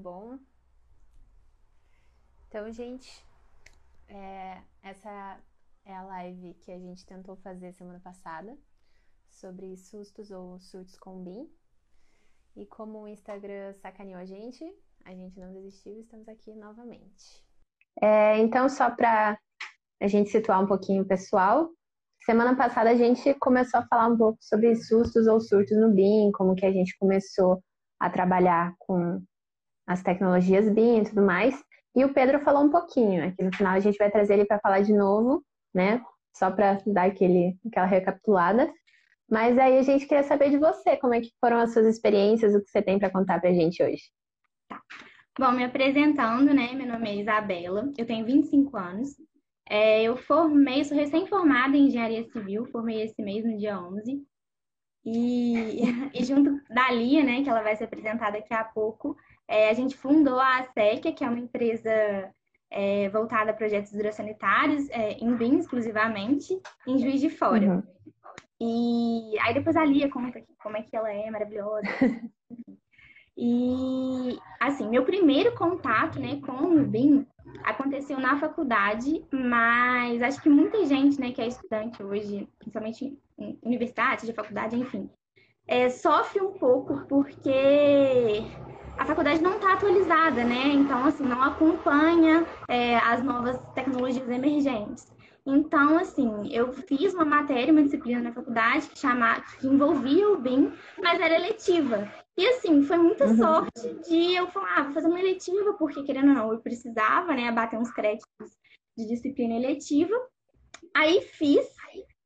bom? Então, gente, é, essa é a live que a gente tentou fazer semana passada sobre sustos ou surtos com BIM. E como o Instagram sacaneou a gente, a gente não desistiu e estamos aqui novamente. É, então, só para a gente situar um pouquinho o pessoal, semana passada a gente começou a falar um pouco sobre sustos ou surtos no BIM, como que a gente começou a trabalhar com as tecnologias BIM e tudo mais. E o Pedro falou um pouquinho. Aqui no final a gente vai trazer ele para falar de novo, né? Só para dar aquele, aquela recapitulada. Mas aí a gente queria saber de você, como é que foram as suas experiências, o que você tem para contar para a gente hoje. Tá. Bom, me apresentando, né? Meu nome é Isabela, eu tenho 25 anos. É, eu formei, sou recém-formada em engenharia civil, formei esse mês, no dia 11. E, e junto da Lia, né, que ela vai ser apresentada daqui a pouco, é, a gente fundou a SEC, que é uma empresa é, voltada a projetos hidrossanitários, é, em BIM exclusivamente, em Juiz de Fora. Uhum. E aí depois a Lia conta como é que ela é maravilhosa. e assim, meu primeiro contato né, com o BIM aconteceu na faculdade, mas acho que muita gente né, que é estudante hoje, principalmente em universidade, de faculdade, enfim, é, sofre um pouco porque a faculdade não está atualizada, né? Então, assim, não acompanha é, as novas tecnologias emergentes. Então, assim, eu fiz uma matéria, uma disciplina na faculdade que, chama, que envolvia o BIM, mas era eletiva. E, assim, foi muita uhum. sorte de eu falar, ah, vou fazer uma eletiva, porque, querendo ou não, eu precisava, né, abater uns créditos de disciplina eletiva. Aí fiz,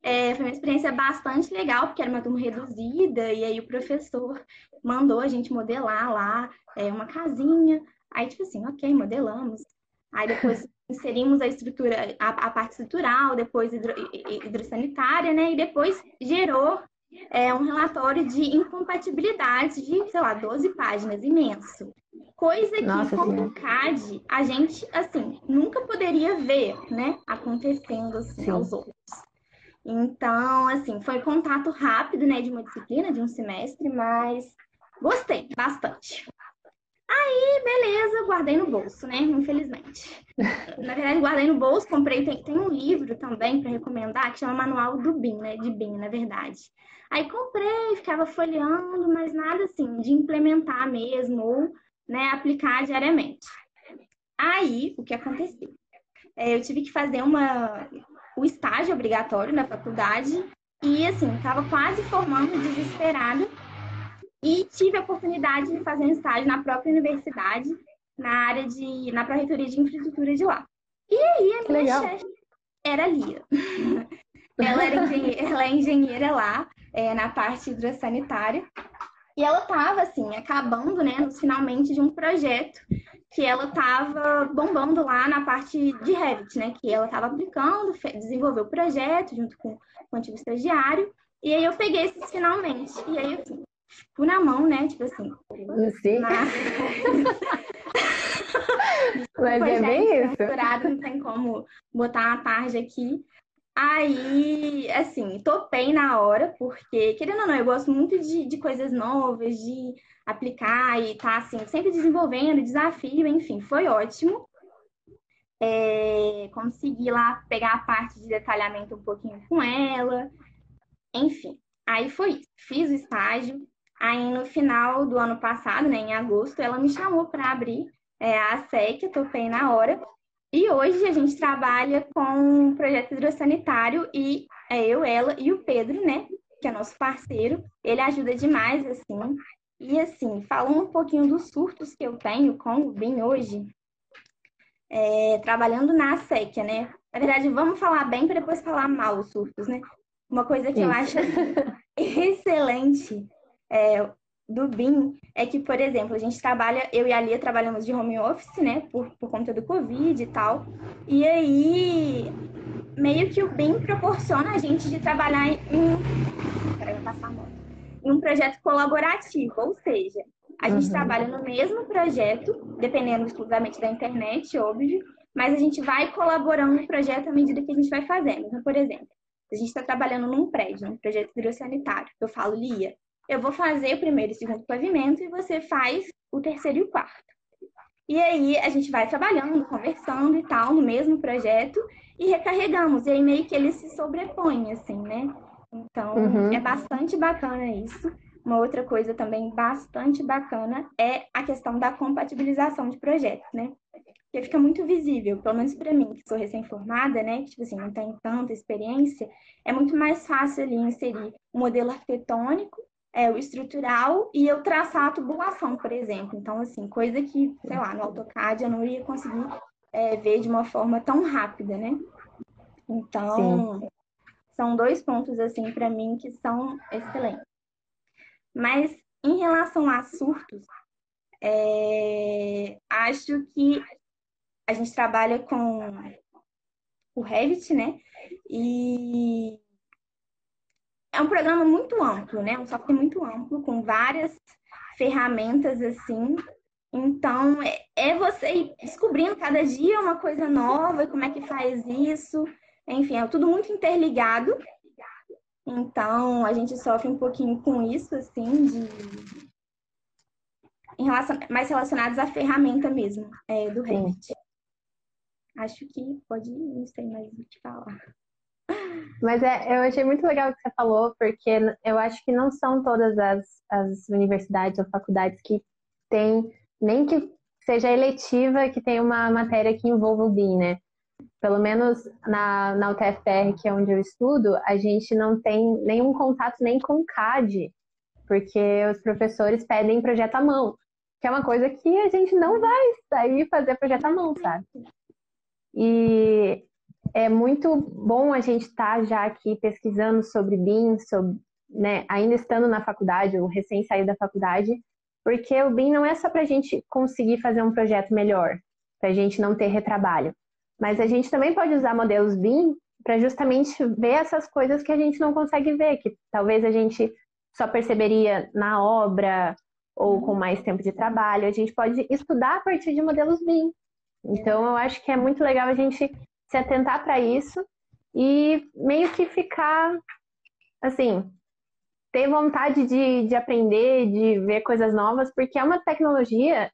é, foi uma experiência bastante legal, porque era uma turma reduzida, e aí o professor mandou a gente modelar lá é, uma casinha. Aí, tipo assim, ok, modelamos. Aí depois inserimos a estrutura, a, a parte estrutural, depois hidro, hidrossanitária, né? E depois gerou é, um relatório de incompatibilidade de, sei lá, 12 páginas, imenso. Coisa que Nossa, com o CAD a gente, assim, nunca poderia ver, né? Acontecendo assim, aos outros. Então, assim, foi contato rápido, né, de uma disciplina, de um semestre, mas gostei bastante. Aí, beleza, guardei no bolso, né? Infelizmente. Na verdade, guardei no bolso, comprei. Tem, tem um livro também para recomendar que chama Manual do BIM, né? De BIM, na verdade. Aí comprei, ficava folheando, mas nada assim de implementar mesmo ou né, aplicar diariamente. Aí, o que aconteceu? É, eu tive que fazer uma, o estágio obrigatório na faculdade e, assim, estava quase formando, desesperada. E tive a oportunidade de fazer um estágio na própria universidade, na área de, na pró-reitoria de infraestrutura de lá. E aí a minha chefe era Lia. ela, era engenheira, ela é engenheira lá, é, na parte hidrossanitária. E ela estava, assim, acabando, né, finalmente de um projeto que ela estava bombando lá na parte de Revit, né? Que ela estava aplicando, desenvolveu o projeto junto com, com o antigo estagiário. E aí eu peguei esses finalmente. E aí eu fui na mão, né? Tipo assim. Sim. Na... Mas é bem isso. Não tem como botar uma tarde aqui. Aí, assim, topei na hora, porque, querendo ou não, eu gosto muito de, de coisas novas, de aplicar e tá, assim, sempre desenvolvendo, desafio, enfim, foi ótimo. É, consegui lá pegar a parte de detalhamento um pouquinho com ela, enfim. Aí foi isso, fiz o estágio. Aí no final do ano passado, né, em agosto, ela me chamou para abrir é, a SEC, topei na hora. E hoje a gente trabalha com um projeto hidrossanitário e é eu, ela e o Pedro, né? Que é nosso parceiro. Ele ajuda demais, assim. E assim, falando um pouquinho dos surtos que eu tenho com o BIM hoje, é, trabalhando na SEC, né? Na verdade, vamos falar bem para depois falar mal os surtos, né? Uma coisa que eu acho excelente é, do BIM é que, por exemplo, a gente trabalha, eu e a Lia trabalhamos de home office, né, por, por conta do Covid e tal. E aí, meio que o BIM proporciona a gente de trabalhar em. Peraí, passar. Em um projeto colaborativo, ou seja, a gente uhum. trabalha no mesmo projeto, dependendo exclusivamente da internet, óbvio, mas a gente vai colaborando no projeto à medida que a gente vai fazendo. Então, por exemplo, a gente está trabalhando num prédio, um projeto hidrossanitário. Eu falo, Lia, eu vou fazer o primeiro e o segundo pavimento e você faz o terceiro e o quarto. E aí a gente vai trabalhando, conversando e tal, no mesmo projeto, e recarregamos. E aí meio que eles se sobrepõem, assim, né? Então, uhum. é bastante bacana isso. Uma outra coisa também bastante bacana é a questão da compatibilização de projetos, né? Porque fica muito visível, pelo menos para mim, que sou recém-formada, né? Que, tipo assim, não tenho tanta experiência, é muito mais fácil ali inserir o modelo arquitetônico, é, o estrutural e eu traçar a tubulação, por exemplo. Então, assim, coisa que, sei lá, no AutoCAD eu não ia conseguir é, ver de uma forma tão rápida, né? Então, Sim. são dois pontos, assim, para mim que são excelentes. Mas em relação a surtos, é, acho que a gente trabalha com o Revit, né? E é um programa muito amplo, né? Um software muito amplo, com várias ferramentas assim. Então, é, é você ir descobrindo cada dia uma coisa nova, como é que faz isso. Enfim, é tudo muito interligado. Então, a gente sofre um pouquinho com isso, assim, de... Em relação... mais relacionados à ferramenta mesmo, é, do Revit. Acho que pode, não sei mais o que falar. Mas é, eu achei muito legal o que você falou, porque eu acho que não são todas as, as universidades ou faculdades que têm, nem que seja eletiva, que tem uma matéria que envolva o BIM, né? Pelo menos na, na UTFPR, que é onde eu estudo, a gente não tem nenhum contato nem com CAD, porque os professores pedem projeto à mão, que é uma coisa que a gente não vai sair fazer projeto à mão, sabe? E é muito bom a gente estar tá já aqui pesquisando sobre BIM, sobre, né, ainda estando na faculdade, ou recém saído da faculdade, porque o BIM não é só para a gente conseguir fazer um projeto melhor, para a gente não ter retrabalho, mas a gente também pode usar modelos BIM para justamente ver essas coisas que a gente não consegue ver, que talvez a gente só perceberia na obra ou com mais tempo de trabalho. A gente pode estudar a partir de modelos BIM. Então, eu acho que é muito legal a gente se atentar para isso e meio que ficar, assim, ter vontade de, de aprender, de ver coisas novas, porque é uma tecnologia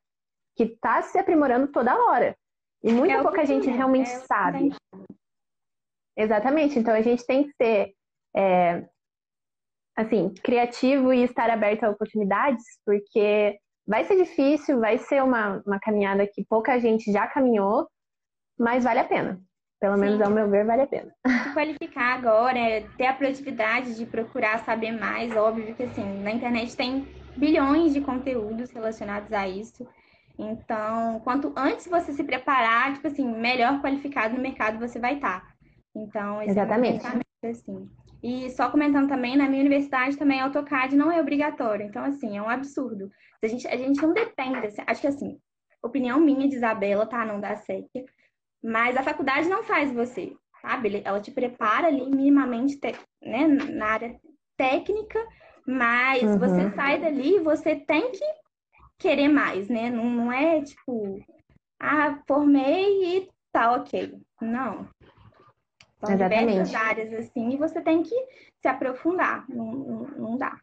que está se aprimorando toda hora. E muito é pouca gente realmente é sabe. Exatamente. Então a gente tem que ser é, assim, criativo e estar aberto a oportunidades, porque vai ser difícil, vai ser uma, uma caminhada que pouca gente já caminhou, mas vale a pena. Pelo Sim. menos, ao meu ver, vale a pena. Se qualificar agora, é ter a produtividade de procurar saber mais, óbvio que assim, na internet tem bilhões de conteúdos relacionados a isso. Então, quanto antes você se preparar, tipo assim, melhor qualificado no mercado você vai estar. Então, esse Exatamente. é um assim. E só comentando também, na minha universidade também AutoCAD não é obrigatório. Então, assim, é um absurdo. A gente, a gente não depende, assim, acho que assim, opinião minha de Isabela, tá? Não dá SEC. Mas a faculdade não faz você, sabe? Ela te prepara ali minimamente né, na área técnica, mas uhum. você sai dali e você tem que querer mais, né? Não, não é tipo, ah, formei e tá ok. Não. São Exatamente. diversas áreas assim e você tem que se aprofundar. Não, não, não dá.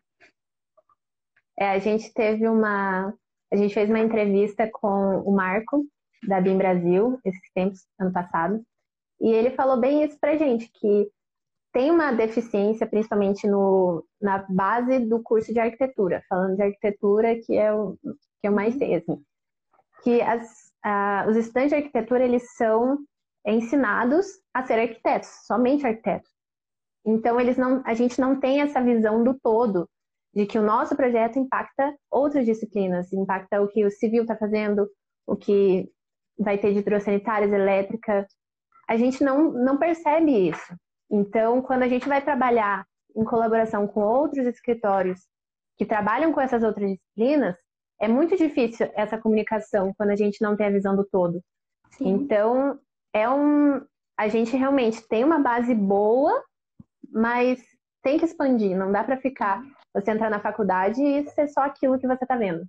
É, a gente teve uma. A gente fez uma entrevista com o Marco, da BIM Brasil, esses tempos, ano passado, e ele falou bem isso pra gente, que tem uma deficiência, principalmente no, na base do curso de arquitetura, falando de arquitetura, que é o que eu mais sei, assim, que as, os estudantes de arquitetura, eles são ensinados a ser arquitetos, somente arquitetos. Então, eles não, a gente não tem essa visão do todo, de que o nosso projeto impacta outras disciplinas, impacta o que o civil está fazendo, o que vai ter de hidrossanitárias, elétrica. A gente não, não percebe isso. Então, quando a gente vai trabalhar em colaboração com outros escritórios que trabalham com essas outras disciplinas, é muito difícil essa comunicação quando a gente não tem a visão do todo. Sim. Então, é um. A gente realmente tem uma base boa, mas tem que expandir. Não dá para ficar você entrar na faculdade e ser só aquilo que você está vendo.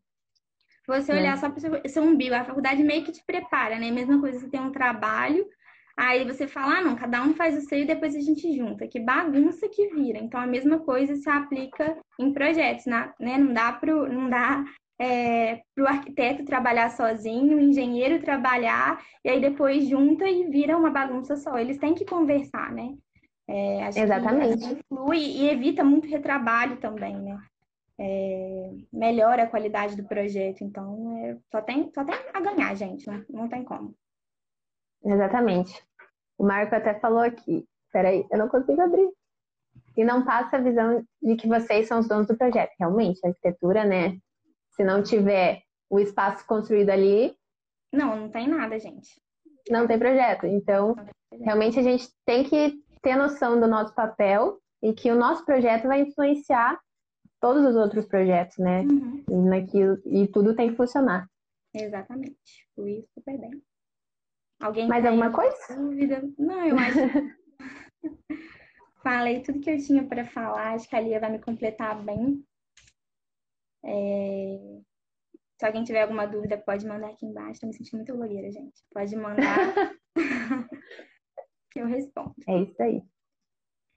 Você olhar é. só para o seu umbigo, a faculdade meio que te prepara, né? Mesma coisa, você tem um trabalho, aí você fala, ah, não, cada um faz o seu e depois a gente junta. Que bagunça que vira. Então, a mesma coisa se aplica em projetos, né? Não dá pro, não dá é, para o arquiteto trabalhar sozinho, o engenheiro trabalhar, e aí depois junta e vira uma bagunça só. Eles têm que conversar, né? É, Exatamente. Que flui e evita muito retrabalho também, né? É, melhora a qualidade do projeto. Então, é, só, tem, só tem a ganhar, gente, né? Não tem como. Exatamente. O Marco até falou aqui. Peraí, eu não consigo abrir. E não passa a visão de que vocês são os donos do projeto. Realmente, a arquitetura, né? Se não tiver o espaço construído ali. Não, não tem nada, gente. Não tem projeto. Então, realmente a gente tem que ter noção do nosso papel e que o nosso projeto vai influenciar todos os outros projetos, né? Uhum. E, naquilo, e tudo tem que funcionar. Exatamente. Fui super bem. Alguém Mais alguma coisa? Dúvida? Não, eu acho. Falei tudo que eu tinha para falar. Acho que a Lia vai me completar bem. É... Se alguém tiver alguma dúvida, pode mandar aqui embaixo. Estou me sentindo muito blogueira, gente. Pode mandar. que eu respondo. É isso aí.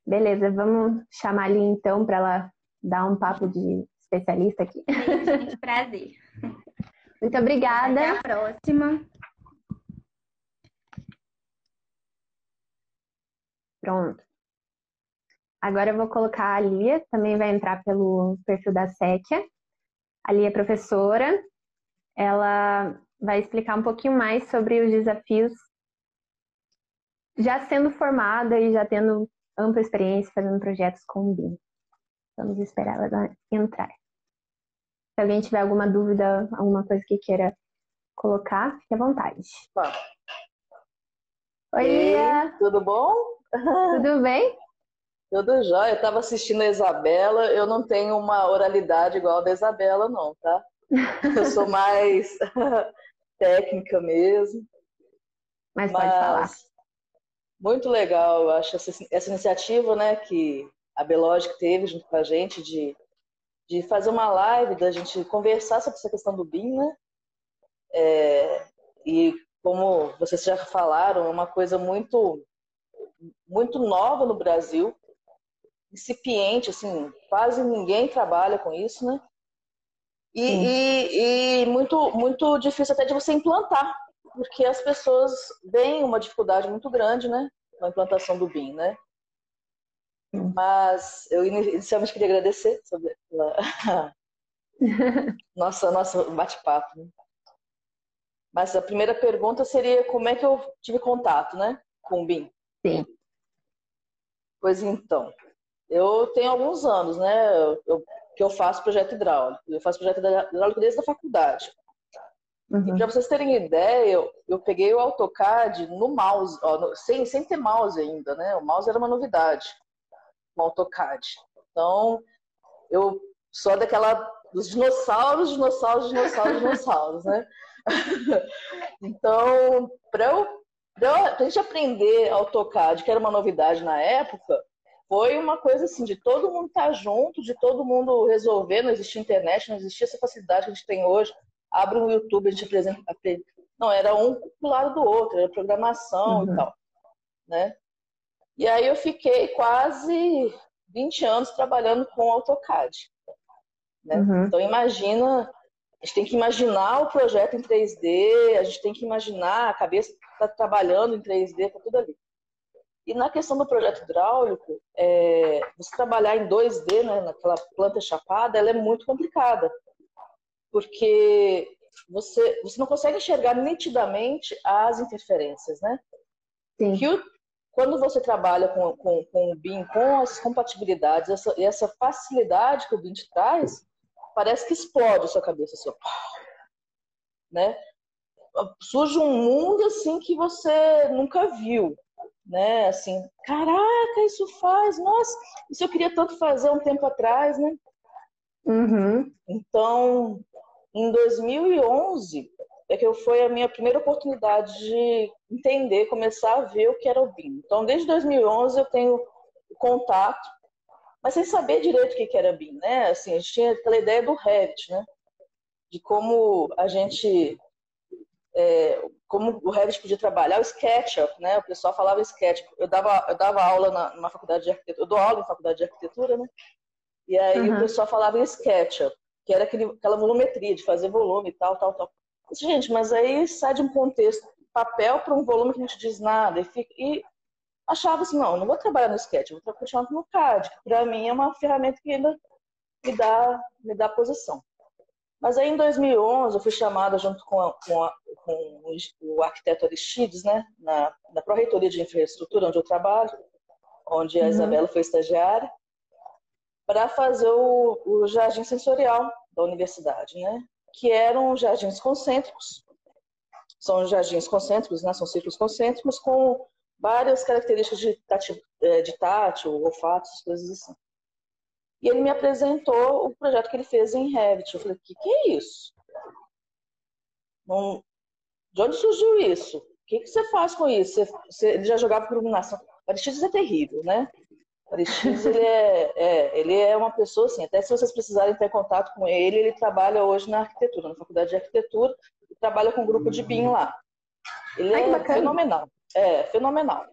Beleza, vamos chamar ali então para ela dar um papo de especialista aqui. Beijo, gente. Prazer. Muito obrigada. Até a próxima. Pronto. Agora eu vou colocar a Lia, também vai entrar pelo perfil da Séquia. A Lia é professora, ela vai explicar um pouquinho mais sobre os desafios já sendo formada e já tendo ampla experiência fazendo projetos com o BIM. Vamos esperar ela entrar. Se alguém tiver alguma dúvida, alguma coisa que queira colocar, fique à vontade. Bom. Oi, Lia. Tudo bom? Tudo bem? Tudo jóia. Eu estava assistindo a Isabela. Eu não tenho uma oralidade igual a da Isabela, não, tá? Eu sou mais técnica mesmo. Mas, Mas pode falar. Muito legal, eu acho, essa, essa iniciativa né, que a Belogic teve junto com a gente de, de fazer uma live, da gente conversar sobre essa questão do BIM, né? É, e como vocês já falaram, é uma coisa muito, muito nova no Brasil incipiente, assim, quase ninguém trabalha com isso, né? E, e, e, muito, muito difícil até de você implantar, porque as pessoas veem uma dificuldade muito grande, né? Com a implantação do BIM, né? Mas eu inicialmente queria agradecer sobre a... nossa, nosso bate-papo. Né? Mas a primeira pergunta seria como é que eu tive contato, né, com o BIM? Sim. Pois então, eu tenho alguns anos, né, eu, que eu faço projeto hidráulico. Eu faço projeto hidráulico desde a faculdade. Uhum. Para vocês terem ideia, eu, eu peguei o AutoCAD no mouse, ó, no, sem, sem ter mouse ainda, né? O mouse era uma novidade no AutoCAD. Então, eu sou daquela dos dinossauros, dinossauros, dinossauros, dinossauros, né? então, para eu, pra a gente aprender AutoCAD, que era uma novidade na época, foi uma coisa assim, de todo mundo estar tá junto, de todo mundo resolver, não existia internet, não existia essa facilidade que a gente tem hoje. Abre um YouTube, a gente apresenta. Não, era um do lado do outro, era programação uhum. e tal. Né? E aí eu fiquei quase 20 anos trabalhando com AutoCAD. Né? Uhum. Então imagina, a gente tem que imaginar o projeto em 3D, a gente tem que imaginar a cabeça está trabalhando em 3D, tá tudo ali. E na questão do projeto hidráulico, é, você trabalhar em 2D, né, naquela planta chapada, ela é muito complicada. Porque você, você não consegue enxergar nitidamente as interferências, né? Sim. Que o, quando você trabalha com, com, com o BIM, com as compatibilidades, essa, essa facilidade que o BIM te traz, parece que explode a sua cabeça, assim, né? Surge um mundo assim que você nunca viu né? Assim, caraca, isso faz, nossa, isso eu queria tanto fazer um tempo atrás, né? Uhum. Então, em 2011 é que foi a minha primeira oportunidade de entender, começar a ver o que era o BIM. Então, desde 2011 eu tenho contato, mas sem saber direito o que era BIM, né? Assim, a gente tinha aquela ideia do Revit, né? De como a gente é, como o Revit podia trabalhar, o SketchUp, né? O pessoal falava SketchUp. Eu dava, eu dava aula na, numa faculdade de arquitetura, eu dou aula em faculdade de arquitetura, né? E aí uhum. o pessoal falava em SketchUp. que era aquele, aquela volumetria de fazer volume e tal, tal, tal. Gente, mas aí sai de um contexto papel para um volume que não te diz nada e, fica, e achava assim, não, não vou trabalhar no sketch, vou continuar no CAD, que para mim é uma ferramenta que ainda me dá, me dá posição. Mas aí em 2011 eu fui chamada junto com, a, com, a, com o arquiteto Aristides, né, na, na Pró-Reitoria de Infraestrutura, onde eu trabalho, onde a uhum. Isabela foi estagiária, para fazer o, o jardim sensorial da universidade, né, que eram jardins concêntricos, são jardins concêntricos, né, são círculos concêntricos com várias características de tátil, é, de tátil olfato, coisas assim. E ele me apresentou o projeto que ele fez em Revit. Eu falei, o que, que é isso? Não... De onde surgiu isso? O que, que você faz com isso? Você, você... ele já jogava por iluminação. Aristides é terrível, né? Aristides, ele é, é, ele é uma pessoa assim, até se vocês precisarem ter contato com ele, ele trabalha hoje na arquitetura, na faculdade de arquitetura, e trabalha com um grupo de BIM lá. Ele Ai, é fenomenal. É, fenomenal.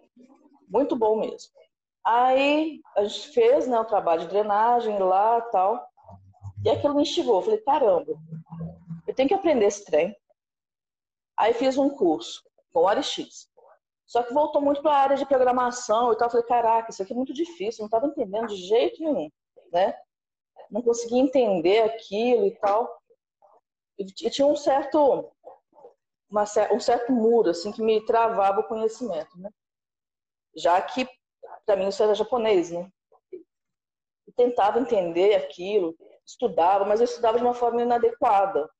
Muito bom mesmo. Aí a gente fez né, o trabalho de drenagem lá tal. E aquilo me instigou. Eu falei, caramba, eu tenho que aprender esse trem. Aí fiz um curso com o Arix. Só que voltou muito para a área de programação e tal. Eu falei, caraca, isso aqui é muito difícil, não estava entendendo de jeito nenhum, né? Não conseguia entender aquilo e tal. E tinha um certo uma, um certo muro assim que me travava o conhecimento, né? Já que para mim isso era japonês, né? Eu tentava entender aquilo, estudava, mas eu estudava de uma forma inadequada,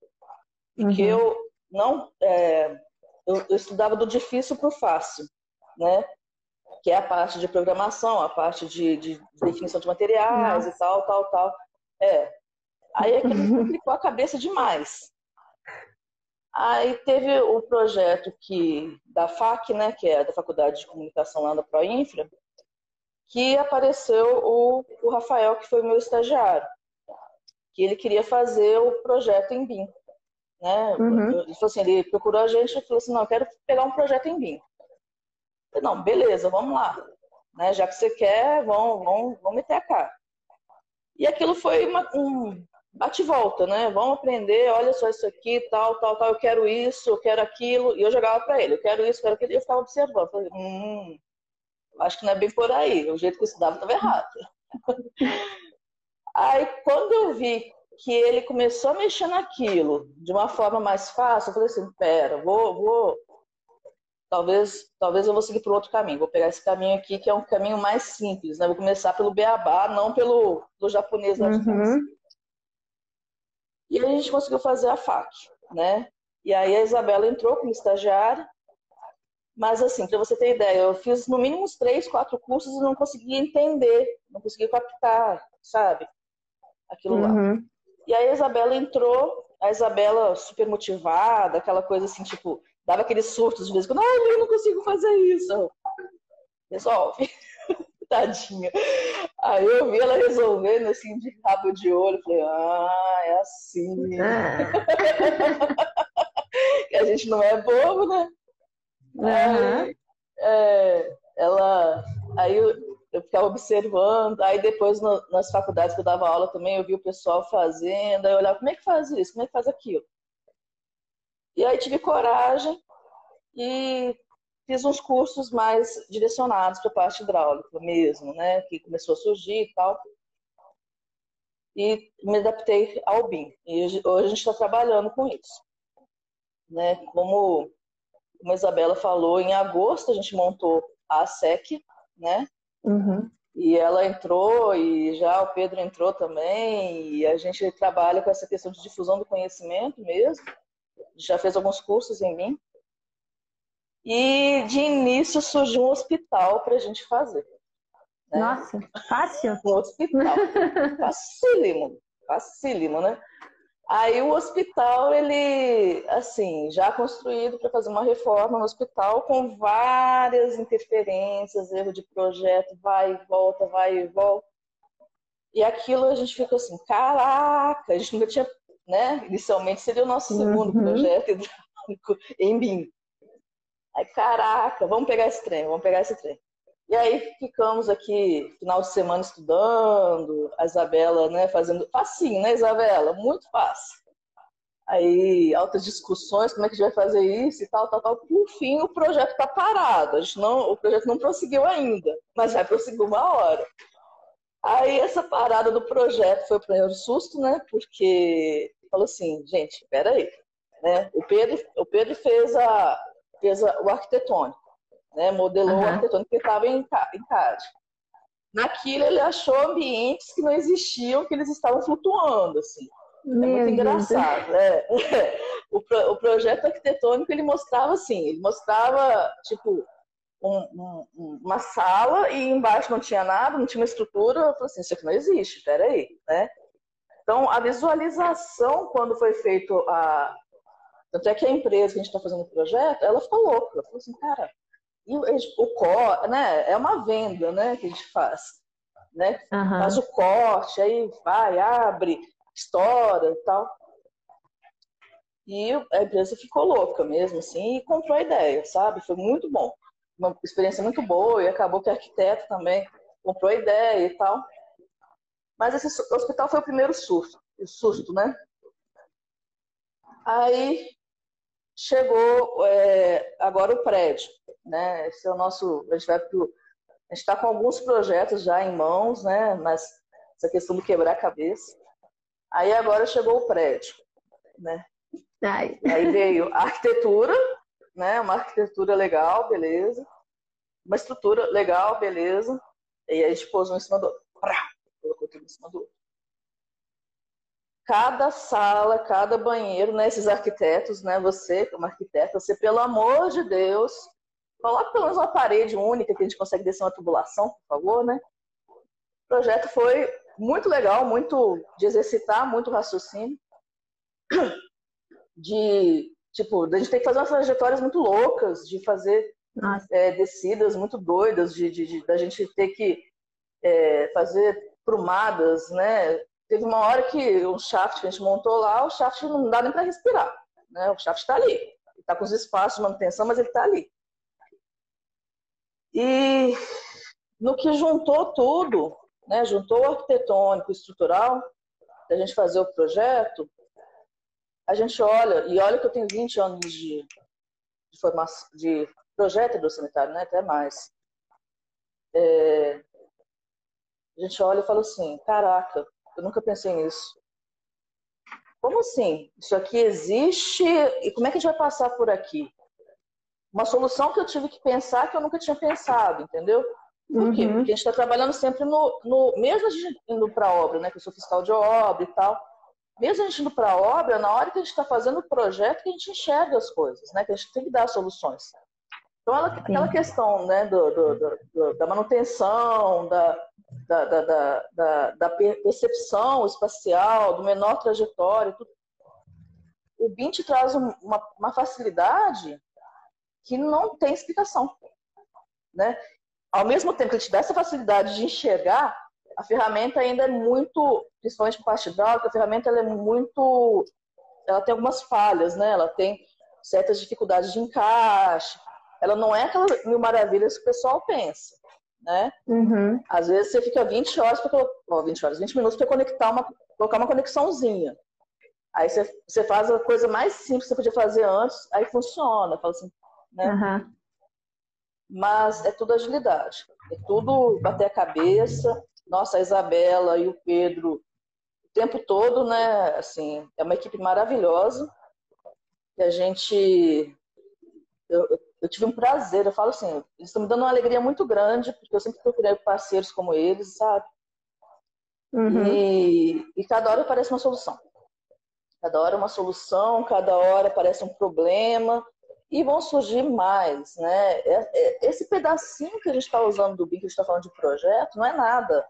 porque uhum. eu não é, eu, eu, estudava do difícil para o fácil, né? Que é a parte de programação, a parte de, de definição de materiais Nossa. e tal, tal, tal. É. Aí aquilo uhum. complicou a cabeça demais. Aí teve o projeto que da FAC, né, que é da Faculdade de Comunicação lá da Proinfra, que apareceu o, o Rafael, que foi meu estagiário, que ele queria fazer o projeto em BIM. Né? Uhum. Ele, assim, ele procurou a gente e falou assim, não, eu quero pegar um projeto em BIM. falei, não, beleza, vamos lá. Né? Já que você quer, vamos, vamos, vamos meter a cara. E aquilo foi uma, um, bate e volta, né? Vamos aprender, olha só isso aqui, tal, tal, tal, eu quero isso, eu quero aquilo. E eu jogava para ele, eu quero isso, eu quero aquilo. E eu ficava observando. Falei, hum, acho que não é bem por aí. O jeito que eu estudava estava errado. aí, quando eu vi que ele começou a mexer naquilo de uma forma mais fácil, eu falei assim, pera, vou, vou... Talvez, talvez eu vou seguir por outro caminho. Vou pegar esse caminho aqui, que é um caminho mais simples, né? Vou começar pelo beabá, não pelo, pelo japonês da uhum. E a gente conseguiu fazer a FAC, né? E aí a Isabela entrou como estagiária, mas assim, para você ter ideia, eu fiz no mínimo uns três, quatro cursos e não conseguia entender, não conseguia captar, sabe? Aquilo uhum. lá. E aí a Isabela entrou, a Isabela super motivada, aquela coisa assim, tipo, dava aqueles surtos de vez em quando, ah, eu não consigo fazer isso. Resolve. Tadinha. Aí eu vi ela resolvendo assim de rabo de olho. Falei, ah, é assim. Ah. a gente não é bobo, né? Uhum. Aí, é, ela, aí ficava observando, aí depois no, nas faculdades que eu dava aula também, eu vi o pessoal fazendo, aí eu olhava, como é que faz isso? Como é que faz aquilo? E aí tive coragem e fiz uns cursos mais direcionados para a parte hidráulica mesmo, né? Que começou a surgir e tal. E me adaptei ao BIM. E hoje a gente está trabalhando com isso. Né? Como, como a Isabela falou, em agosto a gente montou a SEC, né? Uhum. E ela entrou, e já o Pedro entrou também, e a gente trabalha com essa questão de difusão do conhecimento mesmo. Já fez alguns cursos em mim. E de início surgiu um hospital para a gente fazer. Né? Nossa, fácil? Um hospital. Facílimo, facílimo, né? Aí o hospital, ele, assim, já construído para fazer uma reforma no hospital com várias interferências, erro de projeto, vai e volta, vai e volta. E aquilo a gente ficou assim, caraca, a gente nunca tinha, né? Inicialmente seria o nosso segundo uhum. projeto hidráulico em BIM. Aí, caraca, vamos pegar esse trem, vamos pegar esse trem. E aí ficamos aqui, final de semana, estudando, a Isabela, né, fazendo. Facinho, né, Isabela? Muito fácil. Aí, altas discussões, como é que a gente vai fazer isso e tal, tal, tal. Por fim, o projeto está parado. A gente não, o projeto não prosseguiu ainda, mas vai prosseguir uma hora. Aí, essa parada do projeto foi o primeiro susto, né? Porque falou assim, gente, peraí. Né? O, Pedro, o Pedro fez, a, fez a, o arquitetônico né? Modelou uhum. arquitetônico que estava em, em CAD. Naquilo ele achou ambientes que não existiam, que eles estavam flutuando, assim. É Meu é muito engraçado, né? o, pro, o projeto arquitetônico ele mostrava assim, ele mostrava tipo um, um, uma sala e embaixo não tinha nada, não tinha uma estrutura. Eu falei assim, isso aqui não existe, peraí, né? Então, a visualização, quando foi feito a. Tanto é que a empresa que a gente está fazendo o projeto, ela ficou louca. Ela falou assim, cara, e o corte, né? É uma venda, né? Que a gente faz, né? Uhum. Faz o corte, aí vai, abre, estoura e tal. E a empresa ficou louca mesmo, assim, e comprou a ideia, sabe? Foi muito bom. Uma experiência muito boa, e acabou que o arquiteto também comprou a ideia e tal. Mas esse hospital foi o primeiro susto, o susto, né? Aí chegou é, agora o prédio, né? Esse é o nosso, a gente vai pro, a gente está com alguns projetos já em mãos, né? Mas essa questão do quebrar a cabeça. Aí agora chegou o prédio, né? Ai. Aí veio a arquitetura, né? Uma arquitetura legal, beleza. Uma estrutura legal, beleza. E aí a gente pôs um em cima do outro. Colocou tudo em cima do outro cada sala, cada banheiro, né, esses arquitetos, né, você como arquiteta, você, pelo amor de Deus, coloque pelo menos uma parede única que a gente consegue descer uma tubulação, por favor, né? O projeto foi muito legal, muito de exercitar, muito raciocínio, de, tipo, a gente tem que fazer umas trajetórias muito loucas, de fazer é, descidas muito doidas, de, de, de, da gente ter que é, fazer prumadas, né? Teve uma hora que o shaft a gente montou lá, o shaft não dá nem para respirar. Né? O shaft está ali. Está com os espaços de manutenção, mas ele está ali. E no que juntou tudo, né? juntou o arquitetônico, o estrutural, da gente fazer o projeto, a gente olha, e olha que eu tenho 20 anos de, de formação, de projeto do sanitário, né? até mais. É, a gente olha e fala assim, caraca, eu nunca pensei nisso. Como assim? Isso aqui existe e como é que a gente vai passar por aqui? Uma solução que eu tive que pensar que eu nunca tinha pensado, entendeu? Por quê? Uhum. Porque a gente está trabalhando sempre no, no. Mesmo a gente indo para a obra, né? Que eu sou fiscal de obra e tal. Mesmo a gente indo para a obra, na hora que a gente está fazendo o projeto, que a gente enxerga as coisas, né? Que a gente tem que dar soluções. Então, ela, aquela questão né, do, do, do, da manutenção, da, da, da, da, da, percepção espacial, do menor trajetória, tudo. o BIM te traz uma, uma facilidade que não tem explicação. Né? Ao mesmo tempo que ele te dá essa facilidade de enxergar, a ferramenta ainda é muito, principalmente com parte hidráulica, a ferramenta é muito, ela tem algumas falhas, né? Ela tem certas dificuldades de encaixe, ela não é aquela mil maravilhas que o pessoal pensa, né? Uhum. Às vezes você fica 20 horas para oh, 20 horas, 20 minutos para conectar uma colocar uma conexãozinha. Aí você, você faz a coisa mais simples que você podia fazer antes, aí funciona, fala assim, né? Uhum. Mas é tudo agilidade, é tudo bater a cabeça. Nossa, a Isabela e o Pedro o tempo todo, né? Assim, é uma equipe maravilhosa. E a gente eu, eu tive um prazer, eu falo assim, eles estão me dando uma alegria muito grande, porque eu sempre procurei parceiros como eles, sabe? Uhum. E, e cada hora parece uma solução. Cada hora uma solução, cada hora parece um problema, e vão surgir mais, né? É, é, esse pedacinho que a gente está usando do BIM, que a gente está falando de projeto, não é nada.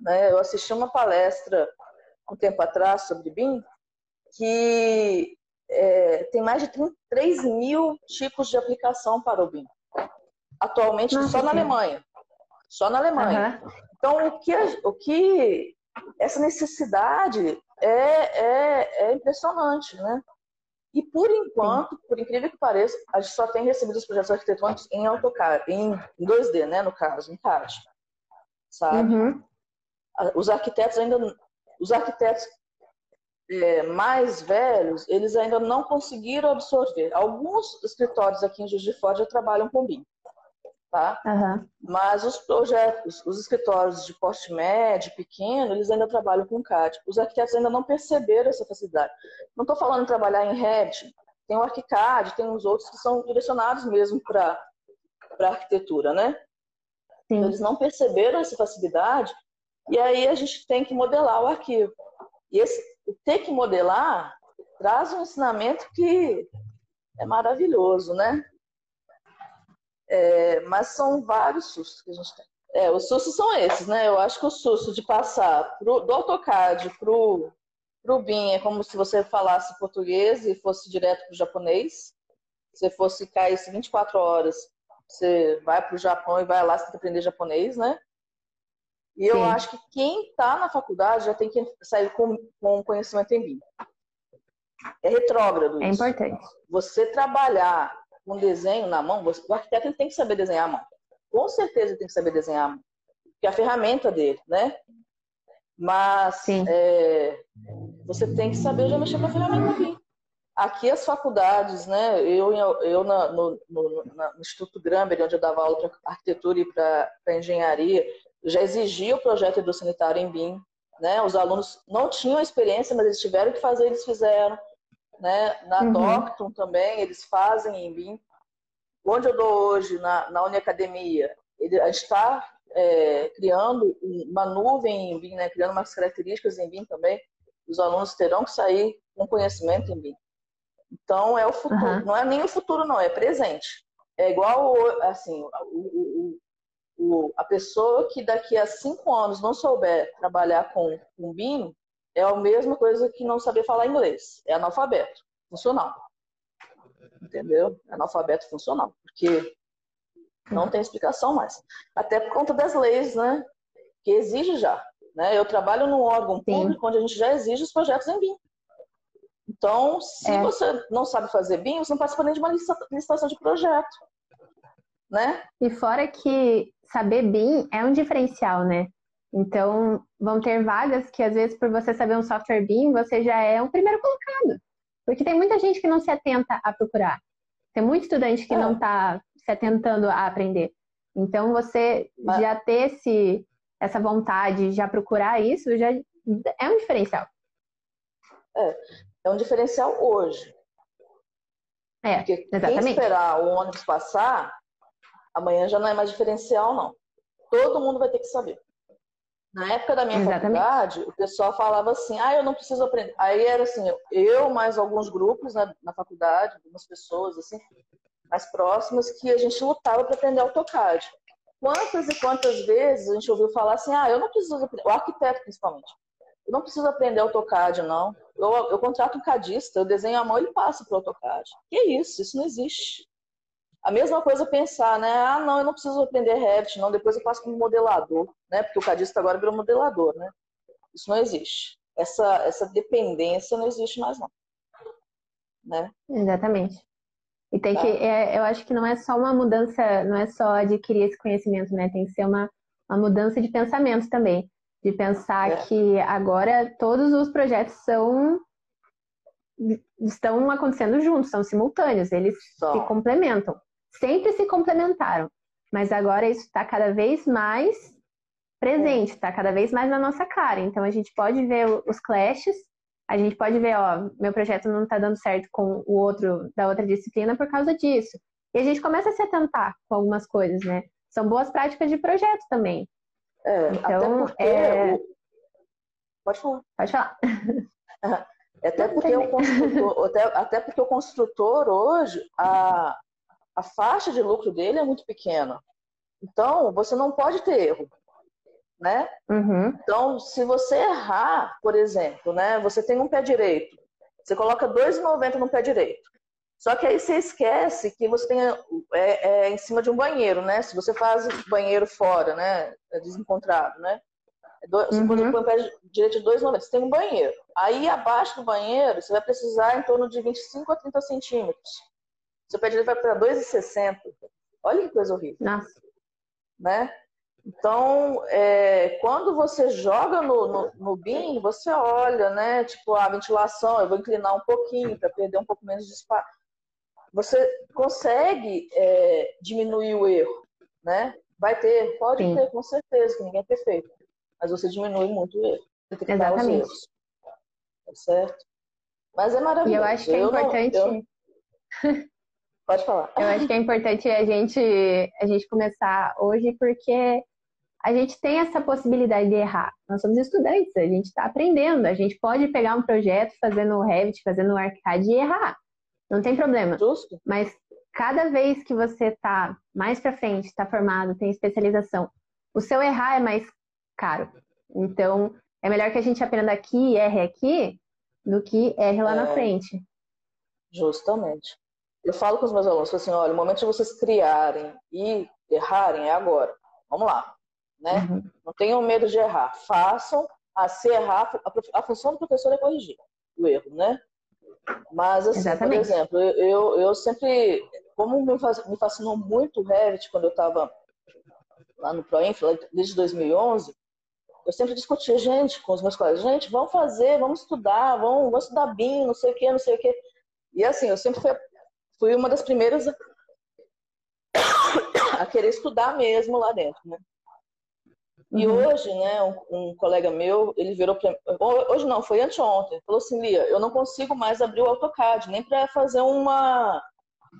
Né? Eu assisti uma palestra um tempo atrás sobre BIM, que é, tem mais de 33 mil tipos de aplicação para o BIM. Atualmente, Nossa, só na Alemanha. Só na Alemanha. Uhum. Então, o que, o que essa necessidade é, é, é impressionante, né? E por enquanto, Sim. por incrível que pareça, a gente só tem recebido os projetos arquitetônicos em AutoCAD, em 2D, né, no caso, em CAD. Sabe? Uhum. Os arquitetos ainda, os arquitetos é, mais velhos, eles ainda não conseguiram absorver. Alguns escritórios aqui em Juiz de Fora já trabalham com BIM tá? Uhum. Mas os projetos, os escritórios de porte médio, pequeno, eles ainda trabalham com CAD. Os arquitetos ainda não perceberam essa facilidade. Não estou falando em trabalhar em Revit, tem o ArchiCAD, tem os outros que são direcionados mesmo para a arquitetura, né? Sim. Eles não perceberam essa facilidade e aí a gente tem que modelar o arquivo. E esse ter que modelar traz um ensinamento que é maravilhoso, né? É, mas são vários sustos que a gente tem. É, os sustos são esses, né? Eu acho que o susto de passar pro, do AutoCAD para o BIM é como se você falasse português e fosse direto para o japonês. Se fosse cair 24 horas, você vai para o Japão e vai lá, você tem que aprender japonês, né? E eu Sim. acho que quem está na faculdade já tem que sair com, com conhecimento em BIM. É retrógrado. É isso. importante. Você trabalhar um desenho na mão, o arquiteto tem que saber desenhar a mão. Com certeza ele tem que saber desenhar a mão. Que é a ferramenta dele, né? Mas é, você tem que saber já mexer com a ferramenta aqui. Aqui as faculdades, né? Eu, eu na, no, no, no, Instituto Gramber, onde eu dava aula para arquitetura e para engenharia, já exigia o projeto hidrossanitário em BIM. Né? Os alunos não tinham experiência, mas eles tiveram que fazer, eles fizeram né? Na uhum. Docton também, eles fazem em BIM. Onde eu dou hoje, na, na Uniacademia, ele, a gente está é, criando uma nuvem em BIM, né? criando umas características em BIM também. Os alunos terão que sair com conhecimento em BIM. Então, é o futuro. Uhum. Não é nem o futuro, não, é presente. É igual, assim, o, o, o, a pessoa que daqui a cinco anos não souber trabalhar com, com BIM, é a mesma coisa que não saber falar inglês. É analfabeto funcional. Entendeu? É analfabeto funcional. Porque não tem explicação mais. Até por conta das leis, né? Que exige já. Né? Eu trabalho num órgão público Sim. onde a gente já exige os projetos em BIM. Então, se é. você não sabe fazer BIM, você não participa nem de uma licitação de projeto. Né? E fora que saber BIM é um diferencial, né? Então, vão ter vagas que, às vezes, por você saber um software BIM, você já é o primeiro colocado. Porque tem muita gente que não se atenta a procurar. Tem muito estudante que é. não está se atentando a aprender. Então, você Mas... já ter esse, essa vontade, já procurar isso, já é um diferencial. É, é um diferencial hoje. É, Porque exatamente. quem esperar o ônibus passar, amanhã já não é mais diferencial, não. Todo mundo vai ter que saber. Na época da minha Exatamente. faculdade, o pessoal falava assim, ah, eu não preciso aprender. Aí era assim, eu mais alguns grupos na, na faculdade, algumas pessoas assim, mais próximas, que a gente lutava para aprender AutoCAD. Quantas e quantas vezes a gente ouviu falar assim, ah, eu não preciso aprender, o arquiteto principalmente, eu não preciso aprender AutoCAD, não. Eu, eu contrato um cadista, eu desenho a mão e ele passa para o AutoCAD. Que isso? Isso não existe. A mesma coisa pensar, né? Ah, não, eu não preciso aprender Revit, não, depois eu passo como modelador, né? Porque o cadista agora virou modelador, né? Isso não existe. Essa, essa dependência não existe mais, não. Né? Exatamente. E tem tá. que, é, eu acho que não é só uma mudança, não é só adquirir esse conhecimento, né? Tem que ser uma, uma mudança de pensamento também. De pensar é. que agora todos os projetos são estão acontecendo juntos, são simultâneos, eles Só. se complementam sempre se complementaram, mas agora isso está cada vez mais presente, está cada vez mais na nossa cara. Então a gente pode ver os clashes, a gente pode ver, ó, meu projeto não está dando certo com o outro da outra disciplina por causa disso. E a gente começa a se atentar com algumas coisas, né? São boas práticas de projeto também. É, então, é... O... Pode falar. Pode falar. Até porque, o construtor, até, até porque o construtor hoje, a, a faixa de lucro dele é muito pequena. Então, você não pode ter erro, né? Uhum. Então, se você errar, por exemplo, né? Você tem um pé direito, você coloca 2,90 no pé direito. Só que aí você esquece que você tem é, é, em cima de um banheiro, né? Se você faz banheiro fora, né? É desencontrado, né? Você uhum. põe o pé direito de 2,90. Você tem um banheiro. Aí, abaixo do banheiro, você vai precisar em torno de 25 a 30 centímetros. Seu pé direito vai para 2,60. Olha que coisa horrível. Nossa. Né? Então, é, quando você joga no, no, no BIM, você olha, né? Tipo, a ventilação, eu vou inclinar um pouquinho para perder um pouco menos de espaço. Você consegue é, diminuir o erro, né? Vai ter, pode Sim. ter, com certeza, que ninguém é perfeito. Mas você diminui muito o erro. Você tem que dar os erros. Tá certo? Mas é maravilhoso. E eu acho que é eu importante. Não, eu... Pode falar. Eu acho que é importante a gente, a gente começar hoje, porque a gente tem essa possibilidade de errar. Nós somos estudantes, a gente está aprendendo. A gente pode pegar um projeto fazendo o Revit, fazendo o ArchiCAD e errar. Não tem problema. Justo. Mas cada vez que você está mais para frente, está formado, tem especialização, o seu errar é mais caro. Então, é melhor que a gente aprenda aqui e erre aqui do que erre lá é, na frente. Justamente. Eu falo com os meus alunos assim, olha, o momento de vocês criarem e errarem é agora. Vamos lá né? Uhum. Não tenham medo de errar. Façam, a se errar, a, a, função do professor é corrigir o erro, né? Mas, assim, Exatamente. por exemplo, eu, eu sempre, como me, me fascinou muito o Revit quando eu estava lá no ProInf, desde 2011, eu sempre discutia, gente, com os meus colegas, gente, vamos fazer, vamos estudar, vamos, vamos estudar BIM, não sei o quê, não sei o quê. E assim, eu sempre fui, fui uma das primeiras a querer estudar mesmo lá dentro, né? E uhum. hoje, né, um, um, colega meu, ele virou para hoje não, foi anteontem, falou assim, Lia, eu não consigo mais abrir o AutoCAD, nem para fazer uma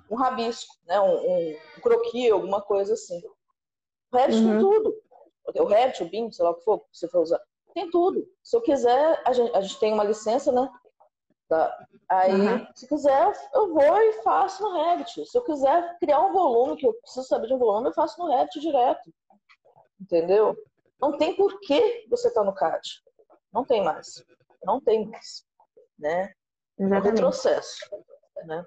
um rabisco, né, um, um, um croquis, alguma coisa assim. O Revit uhum. tem tudo. O Revit, o BIM, sei lá o que for, que você for usar, tem tudo. Se eu quiser, a gente, a gente tem uma licença, né? Tá. Aí, uhum. se quiser, eu vou e faço no Revit. Se eu quiser criar um volume, que eu preciso saber de um volume, eu faço no Revit direto. Entendeu? Não tem por que você estar tá no CAD. Não tem mais. Não tem mais. Né? Exatamente. É um retrocesso. Né?